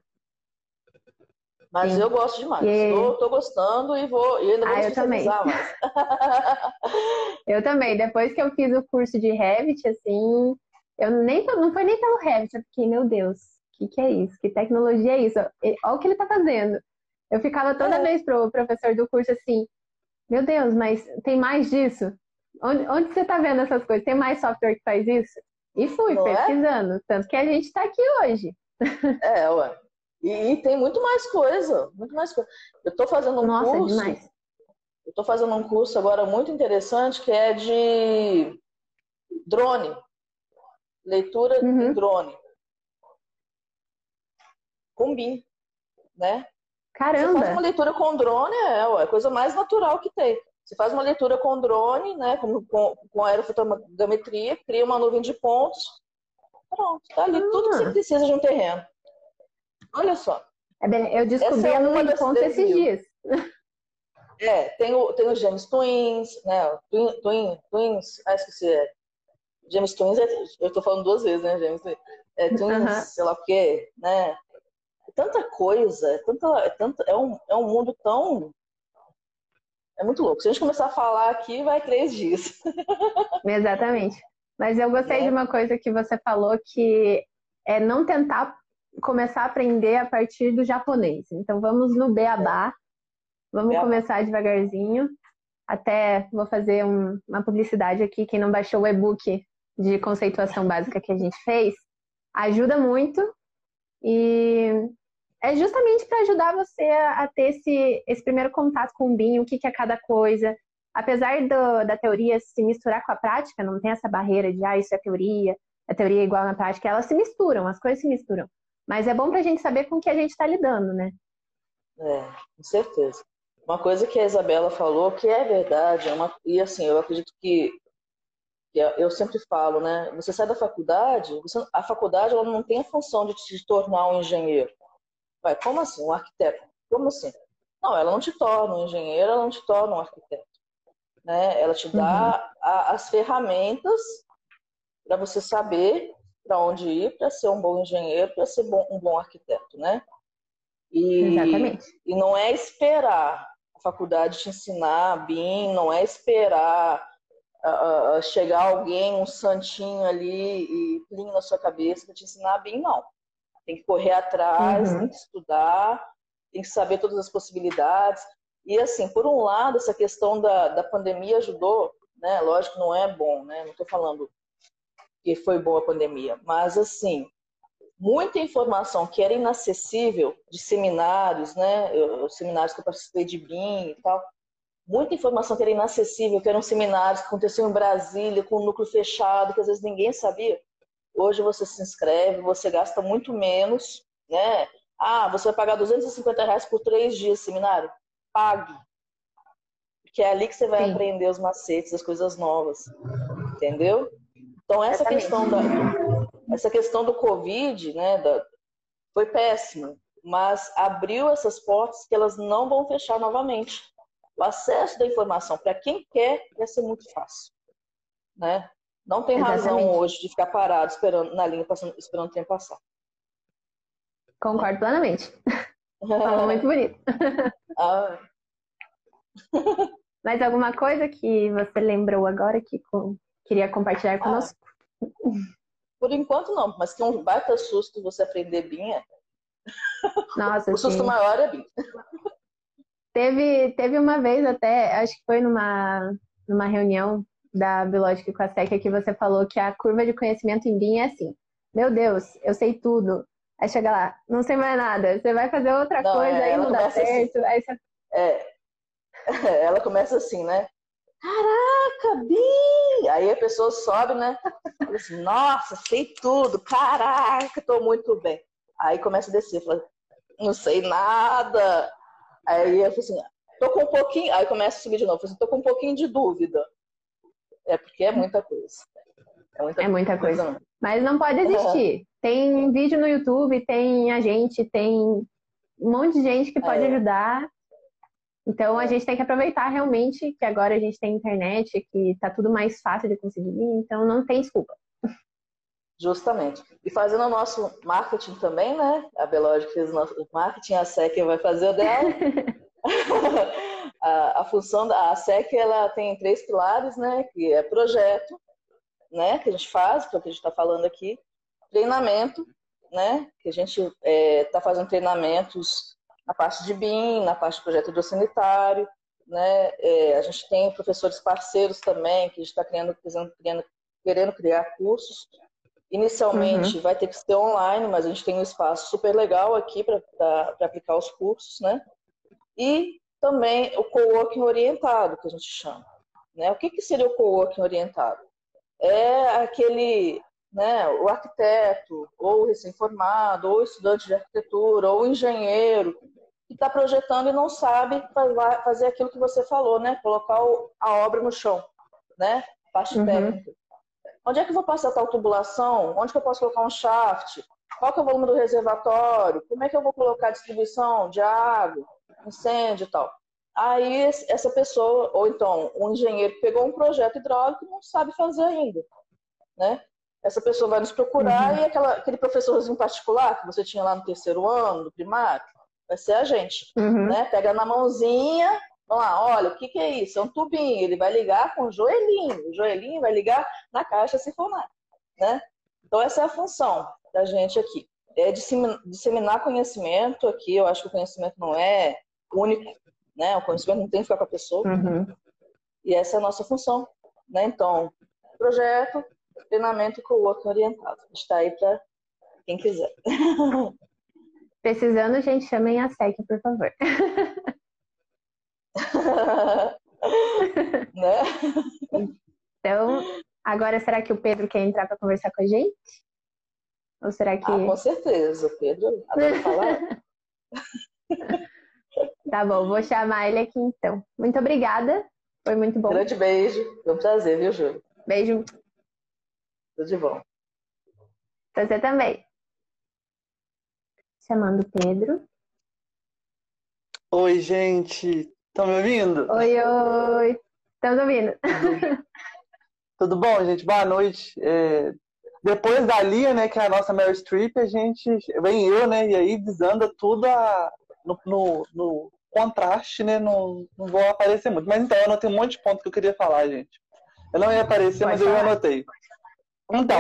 Mas Sim. eu gosto demais. Estou gostando e vou e ainda vou ah, especializar mais. eu também. Depois que eu fiz o curso de Revit, assim, eu nem não foi nem pelo Revit, eu fiquei, meu Deus, o que, que é isso? Que tecnologia é isso? Olha o que ele está fazendo. Eu ficava toda é. vez pro professor do curso assim, meu Deus, mas tem mais disso? Onde, onde você está vendo essas coisas? Tem mais software que faz isso? E fui Não é? pesquisando, é? tanto que a gente está aqui hoje. É, ué. E, e, tem muito mais coisa, muito mais coisa. Eu estou fazendo um Nossa, curso. Demais. Eu estou fazendo um curso agora muito interessante que é de drone. Leitura uhum. de drone. Com BIM, né? Caramba! Você faz uma leitura com drone, é, a coisa mais natural que tem. Você faz uma leitura com drone, né, com, com, com aerofotogrametria, cria uma nuvem de pontos. Pronto, tá ali ah. tudo que você precisa de um terreno. Olha só. É bem, eu descobri é a nuvem de pontos esses dias. É, tem o, tem o James Twins, né? Twin, Twin, Twins, ah, esqueci. É. James Twins, é, eu tô falando duas vezes, né? James é, Twins, uh -huh. sei lá o quê, né? É tanta coisa, é, tanta, é, tanta, é, um, é um mundo tão é muito louco. Se a gente começar a falar aqui, vai três dias. Exatamente. Mas eu gostei é. de uma coisa que você falou que é não tentar começar a aprender a partir do japonês. Então vamos no beabá, vamos beabá. começar devagarzinho. Até vou fazer um, uma publicidade aqui. Quem não baixou o e-book de conceituação básica que a gente fez, ajuda muito. E é justamente para ajudar você a, ter esse, esse primeiro contato com o BIM, o que, que é cada coisa. Apesar do, da teoria se misturar com a prática, não tem essa barreira de, ah, isso é teoria, a teoria é igual na prática, elas se misturam, as coisas se misturam. Mas é bom para a gente saber com o que a gente está lidando, né? É, com certeza. Uma coisa que a Isabela falou que é verdade, é uma, e assim, eu acredito que, eu sempre falo, né? Você sai da faculdade, você, a faculdade ela não tem a função de te tornar um engenheiro. Vai, como assim? Um arquiteto? Como assim? Não, ela não te torna um engenheiro, ela não te torna um arquiteto. Né? Ela te dá uhum. a, as ferramentas para você saber para onde ir para ser um bom engenheiro, para ser bom, um bom arquiteto, né? E, Exatamente. E não é esperar a faculdade te ensinar BIM, não é esperar uh, chegar alguém, um santinho ali e plim na sua cabeça para te ensinar bem, não. Tem que correr atrás, uhum. tem que estudar, tem que saber todas as possibilidades. E assim, por um lado, essa questão da, da pandemia ajudou, né? Lógico, não é bom, né? Não estou falando que foi boa a pandemia, mas assim, muita informação que era inacessível de seminários, né? Eu, seminários que eu participei de BIM e tal, muita informação que era inacessível, que eram seminários que aconteciam em Brasília, com um núcleo fechado, que às vezes ninguém sabia. Hoje você se inscreve, você gasta muito menos, né? Ah, você vai pagar 250 reais por três dias de seminário? Pague. Porque é ali que você vai Sim. aprender os macetes, as coisas novas. Entendeu? Então, essa questão, da, essa questão do Covid né, da, foi péssima, mas abriu essas portas que elas não vão fechar novamente. O acesso da informação para quem quer vai ser muito fácil. Né? Não tem Exatamente. razão hoje de ficar parado esperando, na linha, passando, esperando o tempo passar. Concordo plenamente. Falou muito bonito. Ah. Mais alguma coisa que você lembrou agora que queria compartilhar conosco? Ah, por enquanto não, mas que é um baita susto você aprender BIM Nossa, o susto sim. maior é BIM. Teve, teve uma vez até, acho que foi numa, numa reunião da Biológica com a SECA que você falou que a curva de conhecimento em BIM é assim. Meu Deus, eu sei tudo. Aí chega lá, não sei mais nada. Você vai fazer outra não, coisa, é, aí não dá assim. certo. Assim, aí você... é, ela começa assim, né? Caraca, Bi! Aí a pessoa sobe, né? Assim, nossa, sei tudo, caraca, tô muito bem. Aí começa a descer, fala, não sei nada. Aí eu falo assim, tô com um pouquinho. Aí começa a subir de novo, falo assim, tô com um pouquinho de dúvida. É porque é muita coisa. É muita, é muita coisa. coisa. Mas não pode existir. Uhum. Tem vídeo no YouTube, tem a gente, tem um monte de gente que pode é. ajudar. Então a gente tem que aproveitar realmente que agora a gente tem internet, que está tudo mais fácil de conseguir, então não tem desculpa. Justamente. E fazendo o nosso marketing também, né? A Belógica fez o nosso marketing, a SEC vai fazer o dela. a, a, função da SEC ela tem três pilares, né? Que é projeto, né? Que a gente faz, que é o que a gente está falando aqui, treinamento, né? Que a gente está é, tá fazendo treinamentos na parte de BIM, na parte de projeto sanitário, né? É, a gente tem professores parceiros também, que a gente está criando, criando, querendo criar cursos. Inicialmente uhum. vai ter que ser online, mas a gente tem um espaço super legal aqui para aplicar os cursos, né? E também o coworking orientado, que a gente chama. Né? O que, que seria o coworking orientado? É aquele, né, o arquiteto, ou recém-formado, ou estudante de arquitetura, ou engenheiro, que está projetando e não sabe fazer aquilo que você falou, né? Colocar a obra no chão, né? Parte uhum. técnica. Onde é que eu vou passar tal tubulação? Onde que eu posso colocar um shaft? Qual que é o volume do reservatório? Como é que eu vou colocar a distribuição de água, incêndio e tal? Aí essa pessoa, ou então um engenheiro que pegou um projeto hidráulico não sabe fazer ainda, né? Essa pessoa vai nos procurar uhum. e aquela, aquele professorzinho particular que você tinha lá no terceiro ano, do primário, vai ser a gente. Uhum. Né? Pega na mãozinha, vamos lá, olha, o que, que é isso? É um tubinho, ele vai ligar com o joelhinho, o joelhinho vai ligar na caixa sifonária. Né? Então, essa é a função da gente aqui. É disseminar conhecimento aqui, eu acho que o conhecimento não é único, né? O conhecimento não tem que ficar com a pessoa. Uhum. E essa é a nossa função. Né? Então, projeto, treinamento com o outro orientado. Está aí para quem quiser. Precisando, gente, chamem a SEC, por favor. né? Então, agora será que o Pedro quer entrar para conversar com a gente? Ou será que. Ah, com certeza, o Pedro adora falar. tá bom, vou chamar ele aqui então. Muito obrigada, foi muito bom. Grande beijo, foi um prazer, viu, Júlio? Beijo. Tudo de bom. Você também chamando Pedro. Oi, gente. Estão me ouvindo? Oi, oi. Estamos ouvindo. Tudo bom, gente? Boa noite. É... Depois da Lia, né, que é a nossa Mary Streep, a gente vem eu, né, e aí desanda tudo a... no, no, no, contraste, né, não, não vou aparecer muito. Mas então, eu tenho um monte de ponto que eu queria falar, gente. Eu não ia aparecer, Pode mas falar. eu anotei. Então,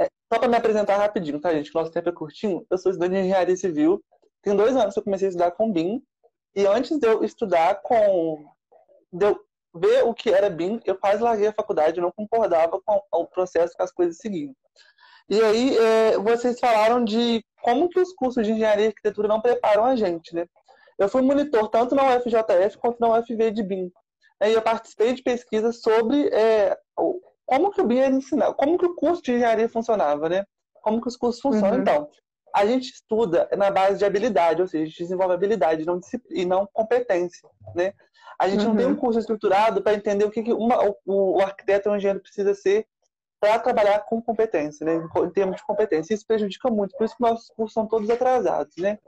é, só para me apresentar rapidinho, tá, gente? Que nosso tempo é curtinho. Eu sou estudante de engenharia civil. Tem dois anos que eu comecei a estudar com BIM. E antes de eu estudar com. De eu ver o que era BIM, eu quase larguei a faculdade, não concordava com o processo que as coisas seguiam. E aí, é, vocês falaram de como que os cursos de engenharia e arquitetura não preparam a gente, né? Eu fui monitor tanto na UFJF quanto na UFV de BIM. E eu participei de pesquisas sobre é, como que o BIM era ensinado, como que o curso de engenharia funcionava, né? Como que os cursos funcionam. Uhum. Então, a gente estuda na base de habilidade, ou seja, a gente desenvolve habilidade não e não competência, né? A gente uhum. não tem um uhum. curso estruturado para entender o que, que uma, o, o arquiteto ou o engenheiro precisa ser para trabalhar com competência, né? Em termos de competência. Isso prejudica muito, por isso que nossos cursos são todos atrasados, né?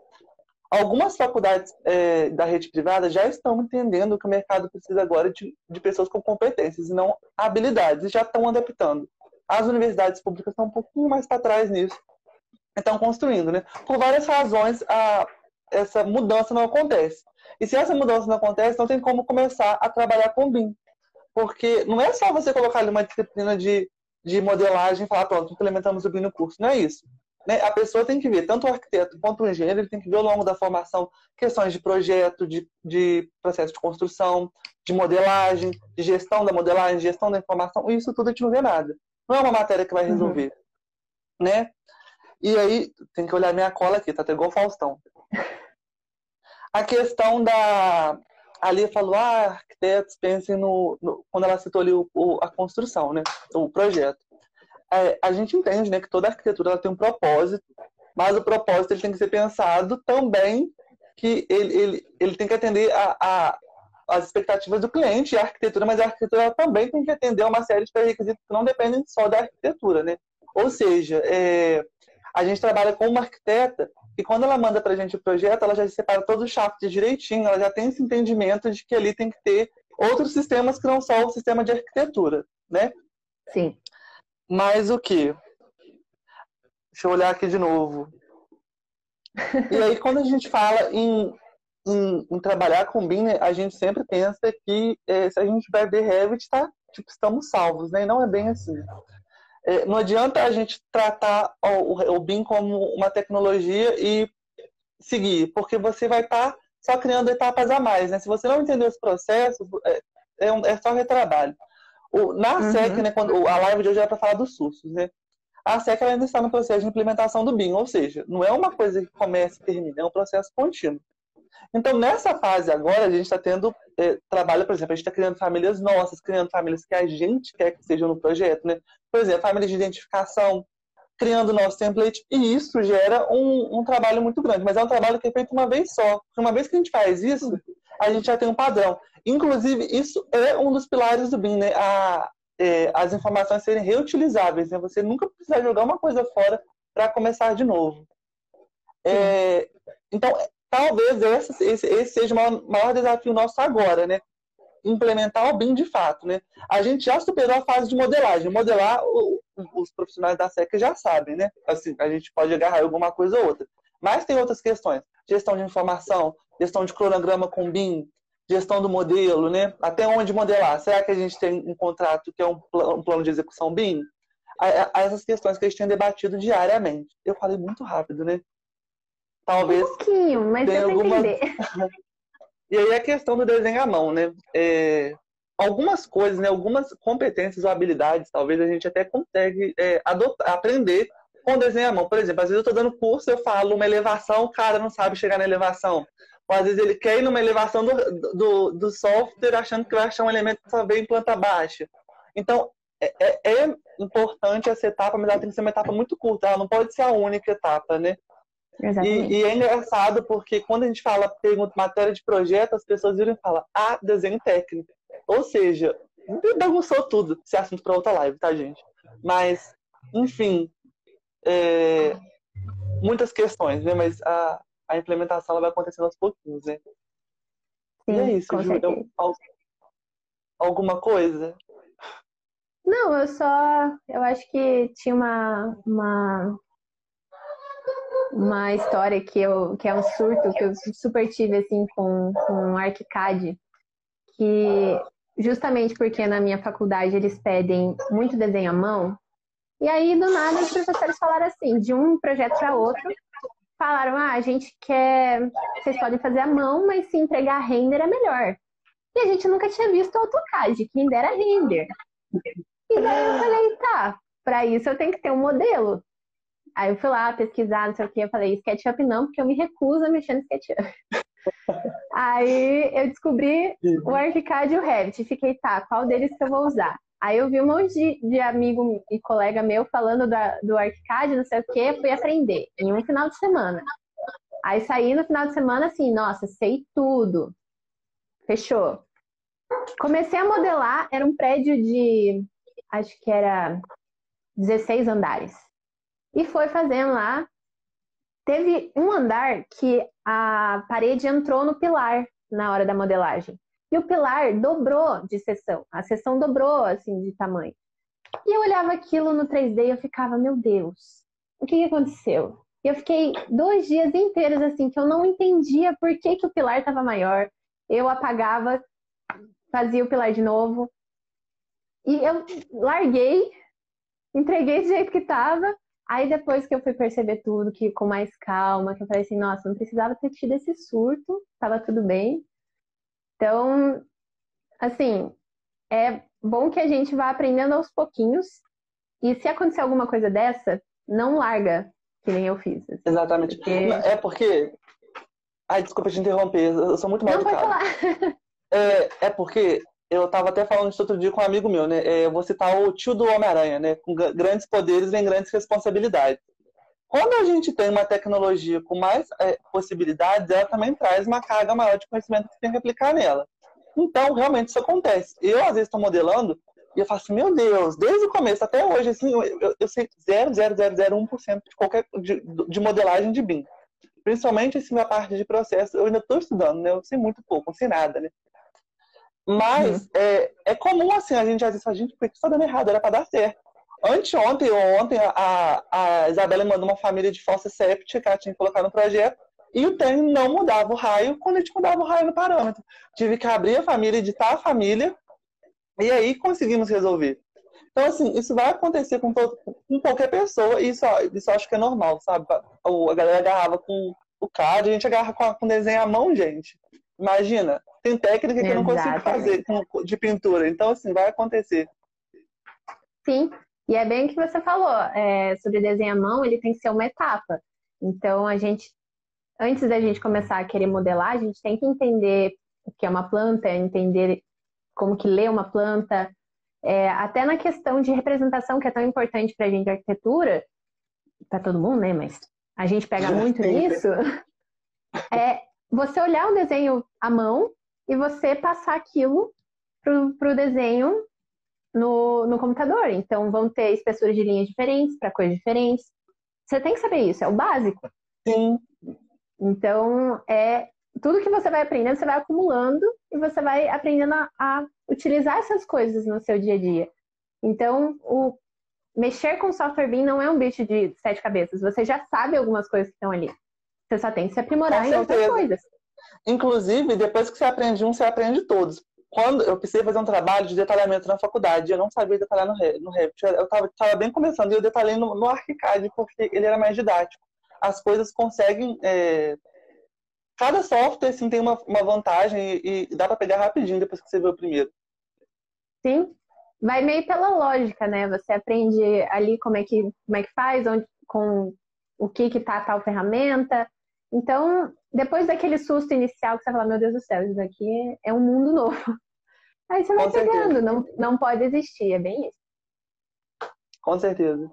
Algumas faculdades é, da rede privada já estão entendendo que o mercado precisa agora de, de pessoas com competências e não habilidades, e já estão adaptando. As universidades públicas estão um pouquinho mais para trás nisso, estão construindo, né? Por várias razões, a, essa mudança não acontece. E se essa mudança não acontece, não tem como começar a trabalhar com BIM. Porque não é só você colocar ali uma disciplina de, de modelagem e falar, pronto, implementamos o BIM no curso. Não é isso. Né? A pessoa tem que ver, tanto o arquiteto quanto o engenheiro, ele tem que ver ao longo da formação questões de projeto, de, de processo de construção, de modelagem, de gestão da modelagem, gestão da informação, isso tudo a gente não vê nada. Não é uma matéria que vai uhum. resolver. Uhum. Né? E aí, tem que olhar minha cola aqui, tá até igual o Faustão. A questão da. Ali falou, ah, arquitetos pensem no, no. Quando ela citou ali o, o, a construção, né? O projeto é, a gente entende né, que toda arquitetura ela tem um propósito, mas o propósito ele tem que ser pensado também que ele, ele, ele tem que atender a, a as expectativas do cliente e a arquitetura, mas a arquitetura também tem que atender a uma série de pré-requisitos que não dependem só da arquitetura, né? Ou seja, é, a gente trabalha com uma arquiteta e quando ela manda para a gente o projeto, ela já separa todos os shafts direitinho, ela já tem esse entendimento de que ali tem que ter outros sistemas que não só o sistema de arquitetura, né? Sim. Mas o que? Deixa eu olhar aqui de novo. E aí, quando a gente fala em, em, em trabalhar com BIM, né, a gente sempre pensa que é, se a gente vai ver Revit, tá, tipo, estamos salvos, né? E não é bem assim. É, não adianta a gente tratar o, o BIM como uma tecnologia e seguir, porque você vai estar tá só criando etapas a mais, né? Se você não entender esse processo, é, é, um, é só retrabalho. O, na uhum. SEC, né, quando, a live de hoje era para falar dos SUSs, né? A SEC ainda está no processo de implementação do BIM, ou seja, não é uma coisa que começa e termina, é um processo contínuo. Então, nessa fase agora, a gente está tendo é, trabalho, por exemplo, a gente está criando famílias nossas, criando famílias que a gente quer que sejam no projeto, né? Por exemplo, famílias de identificação, criando nosso template, e isso gera um, um, trabalho muito grande, mas é um trabalho que é feito uma vez só. Uma vez que a gente faz isso, a gente já tem um padrão. Inclusive, isso é um dos pilares do BIM, né? A, é, as informações serem reutilizáveis, né? Você nunca precisa jogar uma coisa fora para começar de novo. É, então, talvez esse, esse, esse, seja o maior, maior desafio nosso agora, né? Implementar o BIM de fato, né? A gente já superou a fase de modelagem. Modelar, o, os profissionais da SECA já sabem, né? Assim, a gente pode agarrar alguma coisa ou outra. Mas tem outras questões. Gestão de informação, gestão de cronograma com BIM, gestão do modelo, né? Até onde modelar? Será que a gente tem um contrato que é um, plano de execução BIM? essas questões que a gente tem debatido diariamente. Eu falei muito rápido, né? Talvez. Um pouquinho, mas eu alguma... entender. e aí a questão do desenho à mão, né? É... Algumas coisas, né? Algumas competências ou habilidades, talvez a gente até consegue é, adotar, aprender com desenho à mão. Por exemplo, às vezes eu estou dando curso, eu falo uma elevação, o cara não sabe chegar na elevação. Ou às vezes ele quer ir numa elevação do, do, do software achando que vai achar um elemento que só vem em planta baixa. Então, é, é, é, importante essa etapa, mas ela tem que ser uma etapa muito curta, ela não pode ser a única etapa, né? E, e, é engraçado porque quando a gente fala, pergunta matéria de projeto, as pessoas viram e falam, ah, desenho técnico. Ou seja, bagunçou tudo. Esse assunto para outra live, tá, gente? Mas, enfim, é, muitas questões, né? Mas a, a implementação ela vai acontecendo aos pouquinhos, né? Sim, e é isso, Ju, então, alguma coisa? Não, eu só. Eu acho que tinha uma, uma, uma história que, eu, que é um surto que eu super tive assim com, com ArchiCAD, que justamente porque na minha faculdade eles pedem muito desenho à mão. E aí, do nada, os professores falaram assim, de um projeto para outro, falaram: ah, a gente quer. Vocês podem fazer à mão, mas se entregar render é melhor. E a gente nunca tinha visto AutoCAD, quem dera render. E daí eu falei: tá, para isso eu tenho que ter um modelo. Aí eu fui lá pesquisar, não sei o que, eu falei: SketchUp não, porque eu me recuso a mexer no SketchUp. Aí eu descobri o ArchiCAD e o Revit. Fiquei, tá, qual deles que eu vou usar? Aí eu vi um monte de, de amigo e colega meu falando da, do ArchiCAD, não sei o que, fui aprender em um final de semana. Aí saí no final de semana assim, nossa, sei tudo. Fechou. Comecei a modelar, era um prédio de, acho que era 16 andares. E foi fazendo lá. Teve um andar que a parede entrou no pilar na hora da modelagem. E o pilar dobrou de seção. A seção dobrou, assim, de tamanho. E eu olhava aquilo no 3D e eu ficava, meu Deus, o que, que aconteceu? E eu fiquei dois dias inteiros, assim, que eu não entendia por que, que o pilar estava maior. Eu apagava, fazia o pilar de novo. E eu larguei, entreguei do jeito que estava. Aí depois que eu fui perceber tudo, que com mais calma, que eu falei assim, nossa, não precisava ter tido esse surto, estava tudo bem. Então, assim, é bom que a gente vá aprendendo aos pouquinhos. E se acontecer alguma coisa dessa, não larga, que nem eu fiz. Assim, Exatamente. Porque... É porque. Ai, desculpa te interromper, eu sou muito mal não, falar. É, é porque eu estava até falando isso outro dia com um amigo meu, né? É, eu vou citar o tio do Homem-Aranha, né? Com grandes poderes vem grandes responsabilidades. Quando a gente tem uma tecnologia com mais é, possibilidades, ela também traz uma carga maior de conhecimento que tem que aplicar nela. Então, realmente, isso acontece. Eu, às vezes, estou modelando e eu falo assim, meu Deus, desde o começo até hoje, assim, eu, eu sei 0,0001% de qualquer de, de modelagem de BIM. Principalmente, assim, na parte de processo, eu ainda estou estudando, né? Eu sei muito pouco, não sei nada, né? Mas uhum. é, é comum, assim, a gente às vezes fala, gente, por que está dando errado? Era para dar certo. Anteontem ou ontem, a, a Isabela mandou uma família de fossa séptica ela tinha que colocar no projeto e o TEM não mudava o raio quando a gente mudava o raio no parâmetro. Tive que abrir a família, editar a família e aí conseguimos resolver. Então, assim, isso vai acontecer com, todo, com qualquer pessoa e isso, isso acho que é normal, sabe? A galera agarrava com o CAD, a gente agarra com, com desenho à mão, gente. Imagina, tem técnica que eu não consigo fazer de pintura. Então, assim, vai acontecer. Sim, e é bem o que você falou, é, sobre desenho à mão, ele tem que ser uma etapa. Então, a gente, antes da gente começar a querer modelar, a gente tem que entender o que é uma planta, entender como que lê uma planta, é, até na questão de representação, que é tão importante para a gente, arquitetura, para todo mundo, né? Mas a gente pega muito nisso. É você olhar o desenho à mão e você passar aquilo para o desenho no, no computador. Então, vão ter espessuras de linhas diferentes para cores diferentes. Você tem que saber isso, é o básico. Sim. Então, é tudo que você vai aprendendo, você vai acumulando e você vai aprendendo a, a utilizar essas coisas no seu dia a dia. Então, o mexer com software BIM não é um bicho de sete cabeças. Você já sabe algumas coisas que estão ali. Você só tem que se aprimorar em outras coisas. Inclusive, depois que você aprende um, você aprende todos quando eu precisei fazer um trabalho de detalhamento na faculdade, eu não sabia detalhar no, no Revit. Eu estava bem começando e eu detalhei no, no ArchiCAD porque ele era mais didático. As coisas conseguem. É... Cada software assim, tem uma, uma vantagem e, e dá para pegar rapidinho depois que você vê o primeiro. Sim, vai meio pela lógica, né? Você aprende ali como é que, como é que faz, onde, com o que que tá tal ferramenta. Então, depois daquele susto inicial que você fala, meu Deus do céu, isso daqui é um mundo novo. Aí você vai Com pegando, não, não pode existir, é bem isso. Com certeza.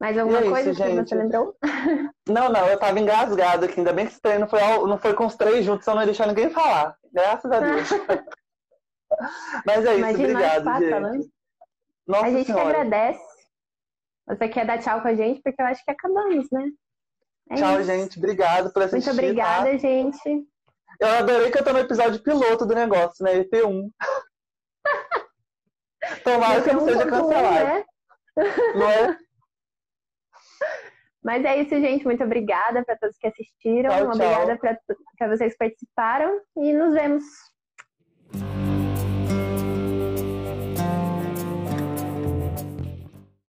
Mais alguma é coisa isso, que gente. você lembrou? Não, não, eu tava engasgado aqui. Ainda bem que esse treino não foi, não foi com os três juntos, só não ia deixar ninguém falar. Graças a Deus. Mas é isso, Imagina obrigado, gente. Falando. Nossa a gente senhora. que agradece. Você quer dar tchau com a gente? Porque eu acho que acabamos, né? É Tchau, isso. gente. Obrigado por assistir. Muito obrigada, tá? gente. Eu adorei que eu tô no episódio piloto do negócio, né? EP1. Tomara que não seja cancelado. Né? Não é? Mas é isso, gente. Muito obrigada para todos que assistiram. Tchau, Obrigada para vocês que participaram. E nos vemos.